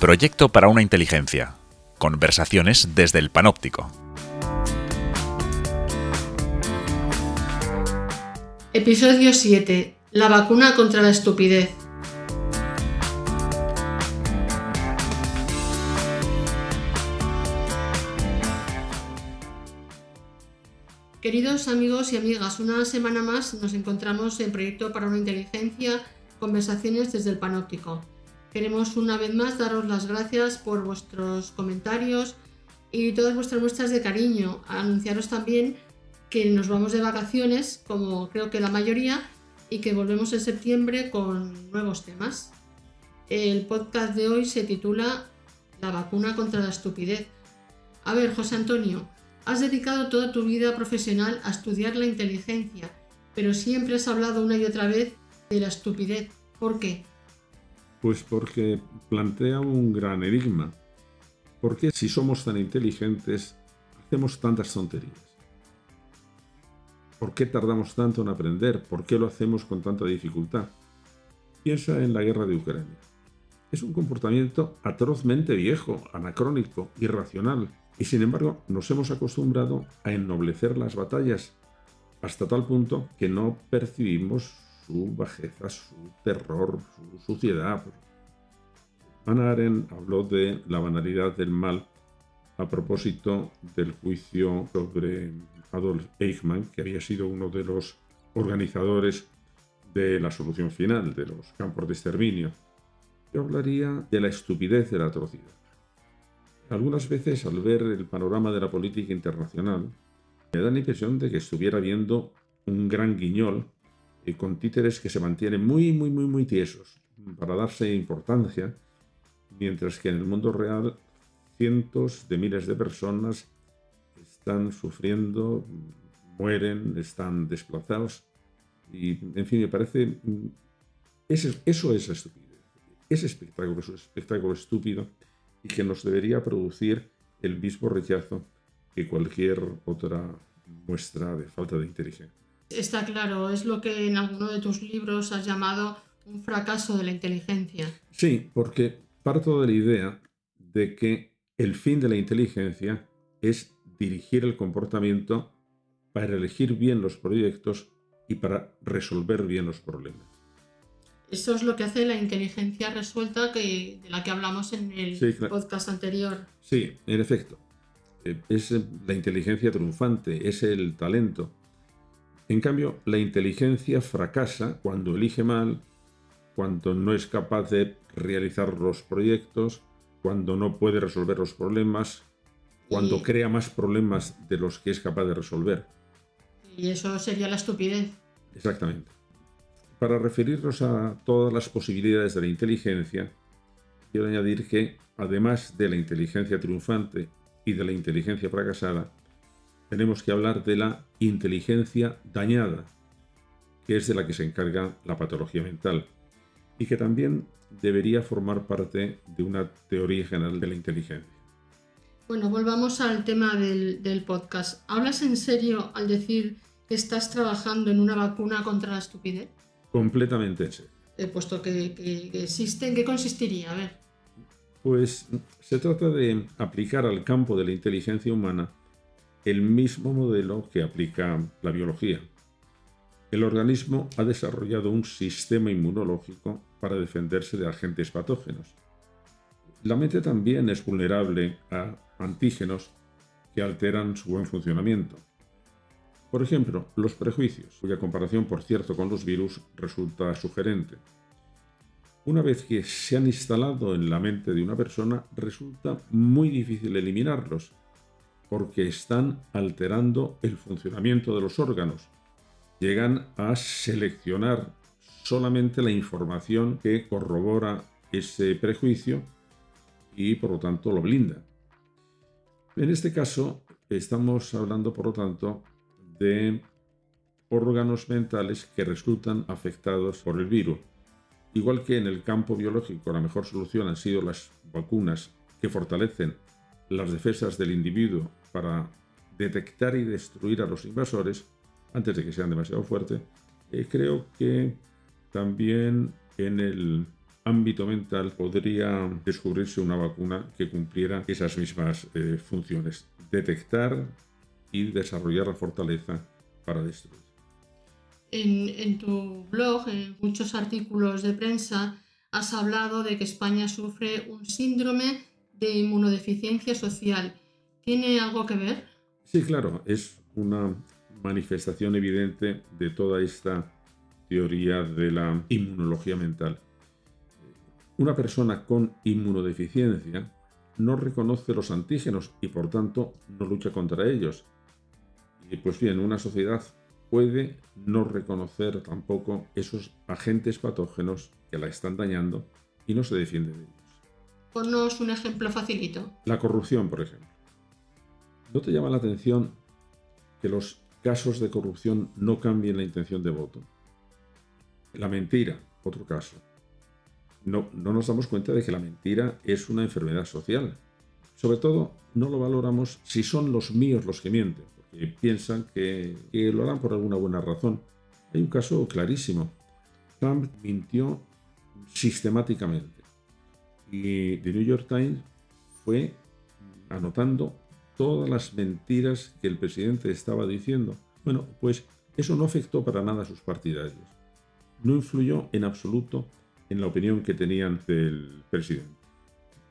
Proyecto para una inteligencia. Conversaciones desde el panóptico. Episodio 7. La vacuna contra la estupidez. Queridos amigos y amigas, una semana más nos encontramos en Proyecto para una Inteligencia, conversaciones desde el Panóptico. Queremos una vez más daros las gracias por vuestros comentarios y todas vuestras muestras de cariño. Anunciaros también que nos vamos de vacaciones, como creo que la mayoría, y que volvemos en septiembre con nuevos temas. El podcast de hoy se titula La vacuna contra la estupidez. A ver, José Antonio, Has dedicado toda tu vida profesional a estudiar la inteligencia, pero siempre has hablado una y otra vez de la estupidez. ¿Por qué? Pues porque plantea un gran enigma. ¿Por qué si somos tan inteligentes hacemos tantas tonterías? ¿Por qué tardamos tanto en aprender? ¿Por qué lo hacemos con tanta dificultad? Piensa en la guerra de Ucrania. Es un comportamiento atrozmente viejo, anacrónico, irracional, y sin embargo, nos hemos acostumbrado a ennoblecer las batallas hasta tal punto que no percibimos su bajeza, su terror, su suciedad. Hannah Arendt habló de la banalidad del mal a propósito del juicio sobre Adolf Eichmann, que había sido uno de los organizadores de la solución final de los campos de exterminio. Yo hablaría de la estupidez de la atrocidad. Algunas veces al ver el panorama de la política internacional, me da la impresión de que estuviera viendo un gran guiñol eh, con títeres que se mantienen muy, muy, muy, muy tiesos para darse importancia, mientras que en el mundo real cientos de miles de personas están sufriendo, mueren, están desplazados. Y, en fin, me parece... Mm, eso es estupidez. Ese espectáculo es un espectáculo estúpido y que nos debería producir el mismo rechazo que cualquier otra muestra de falta de inteligencia. Está claro, es lo que en alguno de tus libros has llamado un fracaso de la inteligencia. Sí, porque parto de la idea de que el fin de la inteligencia es dirigir el comportamiento para elegir bien los proyectos y para resolver bien los problemas. Eso es lo que hace la inteligencia resuelta que, de la que hablamos en el podcast anterior. Sí, en efecto. Eh, es la inteligencia triunfante, es el talento. En cambio, la inteligencia fracasa cuando elige mal, cuando no es capaz de realizar los proyectos, cuando no puede resolver los problemas, cuando crea más problemas de los que es capaz de resolver. Y eso sería la estupidez. Exactamente. Para referirnos a todas las posibilidades de la inteligencia, quiero añadir que, además de la inteligencia triunfante y de la inteligencia fracasada, tenemos que hablar de la inteligencia dañada, que es de la que se encarga la patología mental, y que también debería formar parte de una teoría general de la inteligencia. Bueno, volvamos al tema del, del podcast. ¿Hablas en serio al decir que estás trabajando en una vacuna contra la estupidez? completamente ese. He puesto que, existe, ¿en qué consistiría? A ver. Pues se trata de aplicar al campo de la inteligencia humana el mismo modelo que aplica la biología. El organismo ha desarrollado un sistema inmunológico para defenderse de agentes patógenos. La mente también es vulnerable a antígenos que alteran su buen funcionamiento. Por ejemplo, los prejuicios, cuya comparación, por cierto, con los virus resulta sugerente. Una vez que se han instalado en la mente de una persona, resulta muy difícil eliminarlos, porque están alterando el funcionamiento de los órganos. Llegan a seleccionar solamente la información que corrobora ese prejuicio y por lo tanto lo blinda. En este caso, estamos hablando, por lo tanto, de órganos mentales que resultan afectados por el virus. Igual que en el campo biológico la mejor solución han sido las vacunas que fortalecen las defensas del individuo para detectar y destruir a los invasores antes de que sean demasiado fuertes, eh, creo que también en el ámbito mental podría descubrirse una vacuna que cumpliera esas mismas eh, funciones, detectar y desarrollar la fortaleza para destruir. En, en, tu blog, en muchos artículos de prensa, has hablado de que España sufre un síndrome de inmunodeficiencia social. ¿Tiene algo que ver? Sí, claro, es una manifestación evidente de toda esta teoría de la inmunología mental. Una persona con inmunodeficiencia no reconoce los antígenos y por tanto no lucha contra ellos. Y pues bien, una sociedad puede no reconocer tampoco esos agentes patógenos que la están dañando y no se defiende de ellos. Ponnos un ejemplo facilito. La corrupción, por ejemplo. ¿No te llama la atención que los casos de corrupción no cambien la intención de voto? La mentira, otro caso. No, no nos damos cuenta de que la mentira es una enfermedad social. Sobre todo, no lo valoramos si son los míos los que mienten, porque piensan que, que lo harán por alguna buena razón. Hay un caso clarísimo. Trump mintió sistemáticamente. Y The New York Times fue anotando todas las mentiras que el presidente estaba diciendo. Bueno, pues eso no afectó para nada a sus partidarios no influyó en absoluto en la opinión que tenían del presidente.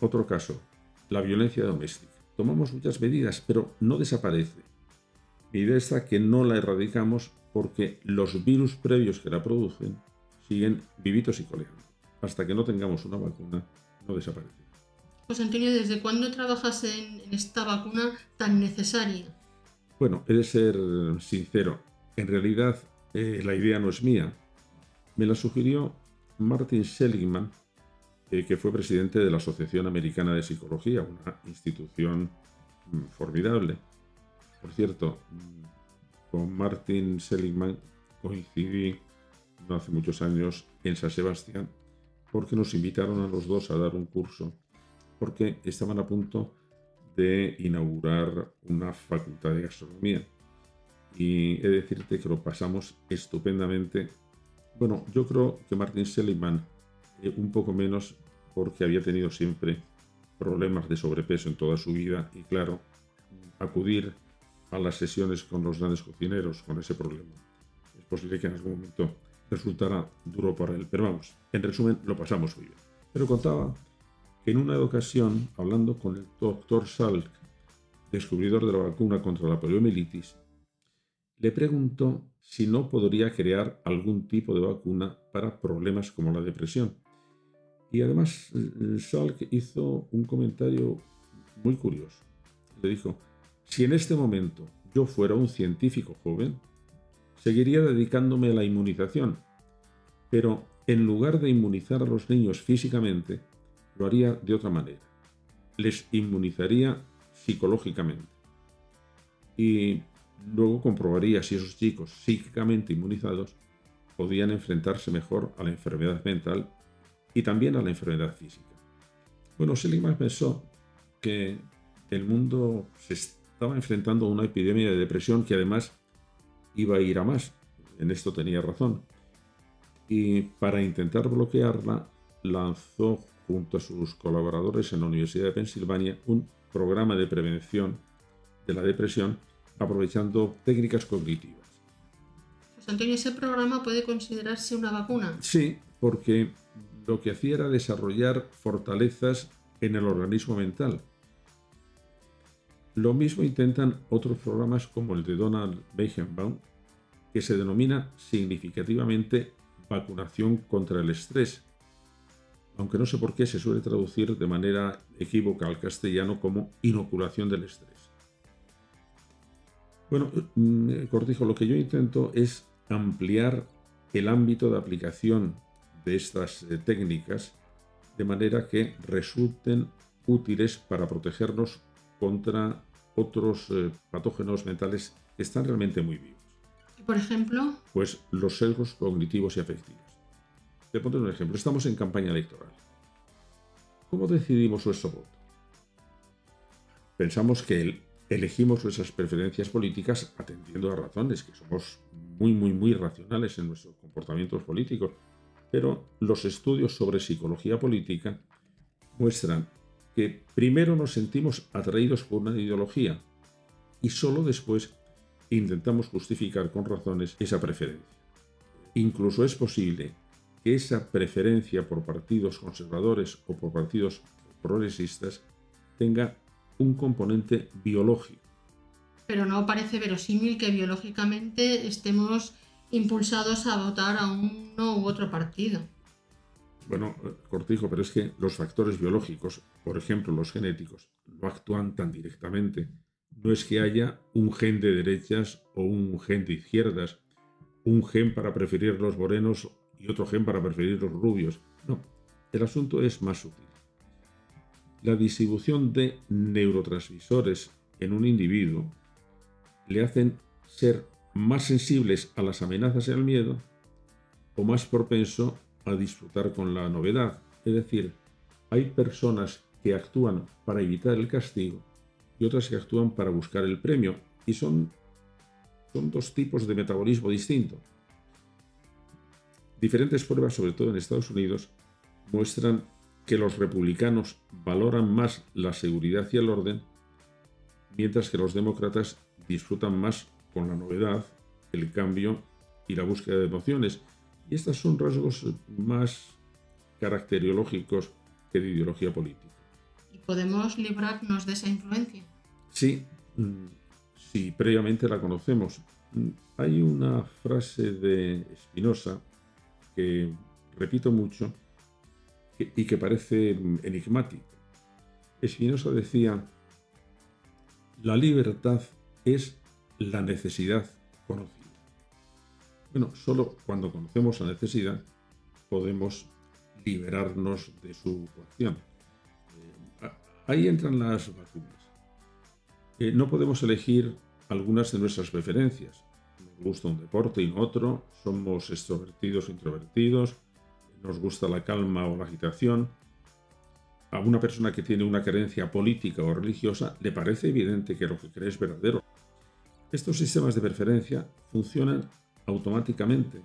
Otro caso, la violencia doméstica. Tomamos muchas medidas, pero no desaparece. Mi idea está que no la erradicamos porque los virus previos que la producen siguen vivitos y coleando. Hasta que no tengamos una vacuna, no desaparece. Pues Antonio, ¿desde cuándo trabajas en esta vacuna tan necesaria? Bueno, he de ser sincero. En realidad, eh, la idea no es mía. Me la sugirió Martin Seligman, eh, que fue presidente de la Asociación Americana de Psicología, una institución mm, formidable. Por cierto, mm, con Martin Seligman coincidí no hace muchos años en San Sebastián porque nos invitaron a los dos a dar un curso porque estaban a punto de inaugurar una facultad de gastronomía. Y he de decirte que lo pasamos estupendamente bueno, yo creo que Martin Seligman eh, un poco menos porque había tenido siempre problemas de sobrepeso en toda su vida y claro, acudir a las sesiones con los grandes cocineros con ese problema. Es posible que en algún momento resultara duro para él, pero vamos, en resumen lo pasamos muy bien. Pero contaba que en una ocasión, hablando con el doctor Salk, descubridor de la vacuna contra la poliomielitis, le preguntó si no podría crear algún tipo de vacuna para problemas como la depresión. Y además Salk hizo un comentario muy curioso. Le dijo, si en este momento yo fuera un científico joven, seguiría dedicándome a la inmunización, pero en lugar de inmunizar a los niños físicamente, lo haría de otra manera. Les inmunizaría psicológicamente. Y Luego comprobaría si esos chicos psíquicamente inmunizados podían enfrentarse mejor a la enfermedad mental y también a la enfermedad física. Bueno, Seligman pensó que el mundo se estaba enfrentando a una epidemia de depresión que además iba a ir a más. En esto tenía razón. Y para intentar bloquearla, lanzó junto a sus colaboradores en la Universidad de Pensilvania un programa de prevención de la depresión aprovechando técnicas cognitivas. Pues Antonio, ¿ese programa puede considerarse una vacuna? Sí, porque lo que hacía era desarrollar fortalezas en el organismo mental. Lo mismo intentan otros programas como el de Donald Beichenbaum, que se denomina significativamente vacunación contra el estrés, aunque no sé por qué se suele traducir de manera equívoca al castellano como inoculación del estrés. Bueno, mm, Cortijo, lo que yo intento es ampliar el ámbito de aplicación de estas eh, técnicas de manera que resulten útiles para protegernos contra otros eh, patógenos mentales que están realmente muy vivos. Por ejemplo, pues los sesgos cognitivos y afectivos. Te pongo un ejemplo. Estamos en campaña electoral. ¿Cómo decidimos nuestro voto? Pensamos que el elegimos nuestras preferencias políticas atendiendo a razones, que somos muy, muy, muy racionales en nuestros comportamientos políticos. pero los estudios sobre psicología política muestran que primero nos sentimos atraídos por una ideología y solo después intentamos justificar con razones esa preferencia. Incluso es posible que esa preferencia por partidos conservadores o por partidos progresistas tenga un componente biológico. Pero no parece verosímil que biológicamente estemos impulsados a votar a uno u otro partido. Bueno, Cortijo, pero es que los factores biológicos, por ejemplo los genéticos, no actúan tan directamente. No es que haya un gen de derechas o un gen de izquierdas, un gen para preferir los morenos y otro gen para preferir los rubios. No, el asunto es más sutil. La distribución de neurotransmisores en un individuo le hacen ser más sensibles a las amenazas y al miedo o más propenso a disfrutar con la novedad. Es decir, hay personas que actúan para evitar el castigo y otras que actúan para buscar el premio. Y son, son dos tipos de metabolismo distinto. Diferentes pruebas, sobre todo en Estados Unidos, muestran que los republicanos valoran más la seguridad y el orden, mientras que los demócratas disfrutan más con la novedad, el cambio y la búsqueda de emociones. Y estos son rasgos más caracteriológicos que de ideología política. ¿Y podemos librarnos de esa influencia? Sí, mm, sí, previamente la conocemos. Mm, hay una frase de Spinoza que repito mucho y que parece enigmática. Spinoza decía, la libertad es la necesidad conocida. Bueno, solo cuando conocemos la necesidad podemos liberarnos de su coacción. Ahí entran las vacunas. Eh, no podemos elegir algunas de nuestras preferencias. Nos gusta un deporte y no otro, somos extrovertidos o introvertidos, nos gusta la calma o la agitación. A una persona que tiene una creencia política o religiosa le parece evidente que lo que cree es verdadero. Estos sistemas de preferencia funcionan automáticamente.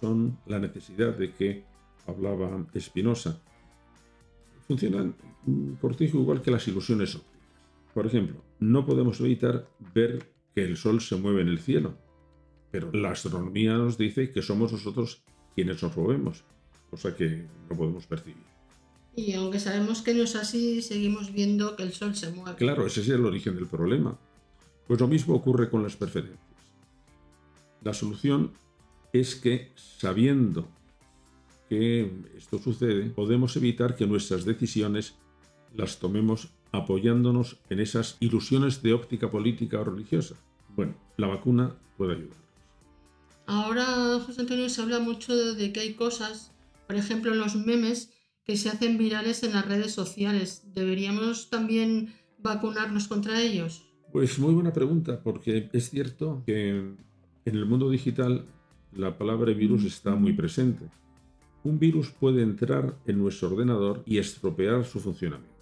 Son la necesidad de que hablaba Spinoza. Funcionan, cortijo, igual que las ilusiones ópticas. Por ejemplo, no podemos evitar ver que el Sol se mueve en el cielo, pero la astronomía nos dice que somos nosotros quienes nos movemos, cosa que no podemos percibir. Y aunque sabemos que no es así, seguimos viendo que el Sol se mueve. Claro, ese es el origen del problema. Pues lo mismo ocurre con las preferencias. La solución es que sabiendo que esto sucede, podemos evitar que nuestras decisiones las tomemos apoyándonos en esas ilusiones de óptica política o religiosa. Bueno, la vacuna puede ayudarnos. Ahora, José Antonio, se habla mucho de que hay cosas, por ejemplo, los memes, que se hacen virales en las redes sociales. ¿Deberíamos también vacunarnos contra ellos? Pues muy buena pregunta, porque es cierto que en el mundo digital, la palabra virus está muy presente. Un virus puede entrar en nuestro ordenador y estropear su funcionamiento.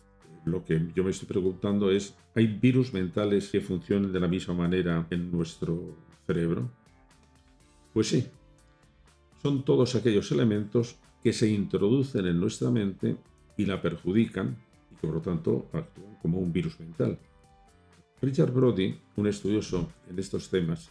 Lo que yo me estoy preguntando es, ¿hay virus mentales que funcionen de la misma manera en nuestro cerebro? Pues sí. Son todos aquellos elementos que se introducen en nuestra mente y la perjudican y que por lo tanto actúan como un virus mental. Richard Brody, un estudioso en estos temas,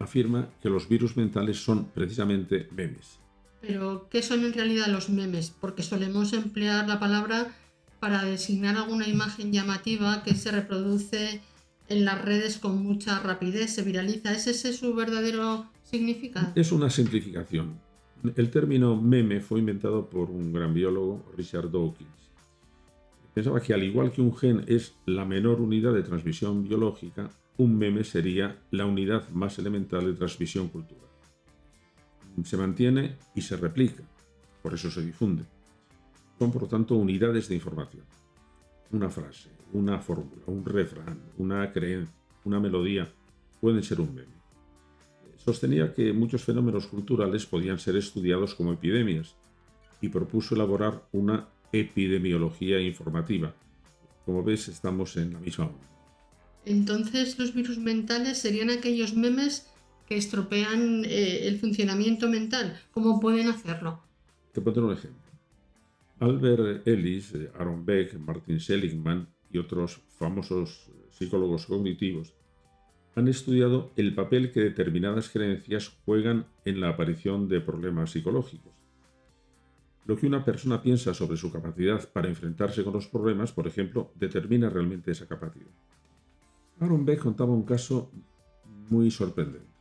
afirma que los virus mentales son precisamente memes. Pero, ¿qué son en realidad los memes? Porque solemos emplear la palabra para designar alguna imagen llamativa que se reproduce en las redes con mucha rapidez, se viraliza. ¿Es ese su verdadero significado? Es una simplificación. El término meme fue inventado por un gran biólogo, Richard Dawkins. Pensaba que al igual que un gen es la menor unidad de transmisión biológica, un meme sería la unidad más elemental de transmisión cultural. Se mantiene y se replica, por eso se difunde. Son, por lo tanto, unidades de información. Una frase, una fórmula, un refrán, una creencia, una melodía, pueden ser un meme. Sostenía que muchos fenómenos culturales podían ser estudiados como epidemias y propuso elaborar una epidemiología informativa. Como ves, estamos en la misma onda. Entonces los virus mentales serían aquellos memes que estropean eh, el funcionamiento mental. ¿Cómo pueden hacerlo? Te pondré un ejemplo. Albert Ellis, eh, Aaron Beck, Martin Seligman y otros famosos psicólogos cognitivos han estudiado el papel que determinadas creencias juegan en la aparición de problemas psicológicos. Lo que una persona piensa sobre su capacidad para enfrentarse con los problemas, por ejemplo, determina realmente esa capacidad. Aaron Beck contaba un caso muy sorprendente.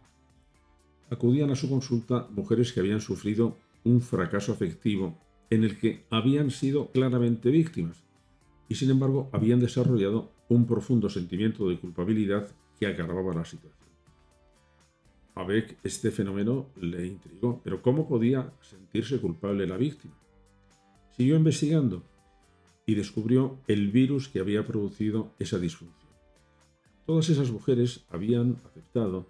Acudían a su consulta mujeres que habían sufrido un fracaso afectivo en el que habían sido claramente víctimas y sin embargo habían desarrollado un profundo sentimiento de culpabilidad que agravaba la situación. A Beck este fenómeno le intrigó, pero ¿cómo podía sentirse culpable la víctima? Siguió investigando y descubrió el virus que había producido esa disfunción. Todas esas mujeres habían aceptado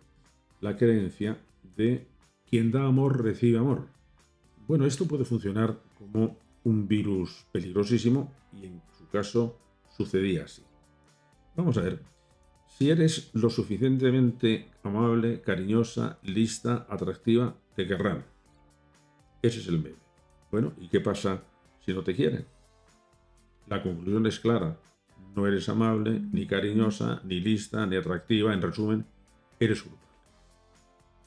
la creencia de quien da amor recibe amor. Bueno, esto puede funcionar como un virus peligrosísimo y en su caso sucedía así. Vamos a ver, si eres lo suficientemente amable, cariñosa, lista, atractiva, te querrán. Ese es el meme. Bueno, ¿y qué pasa si no te quieren? La conclusión es clara. No eres amable, ni cariñosa, ni lista, ni atractiva. En resumen, eres culpable.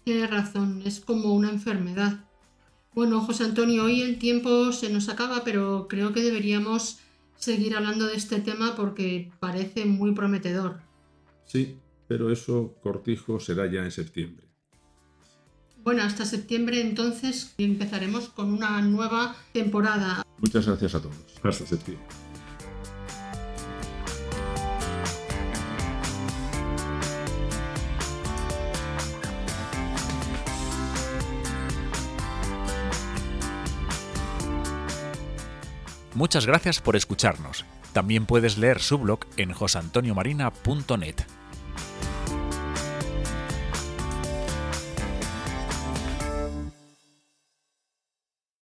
Tienes razón, es como una enfermedad. Bueno, José Antonio, hoy el tiempo se nos acaba, pero creo que deberíamos seguir hablando de este tema porque parece muy prometedor. Sí, pero eso, Cortijo, será ya en septiembre. Bueno, hasta septiembre entonces empezaremos con una nueva temporada. Muchas gracias a todos. Hasta septiembre. Muchas gracias por escucharnos. También puedes leer su blog en josantoniomarina.net.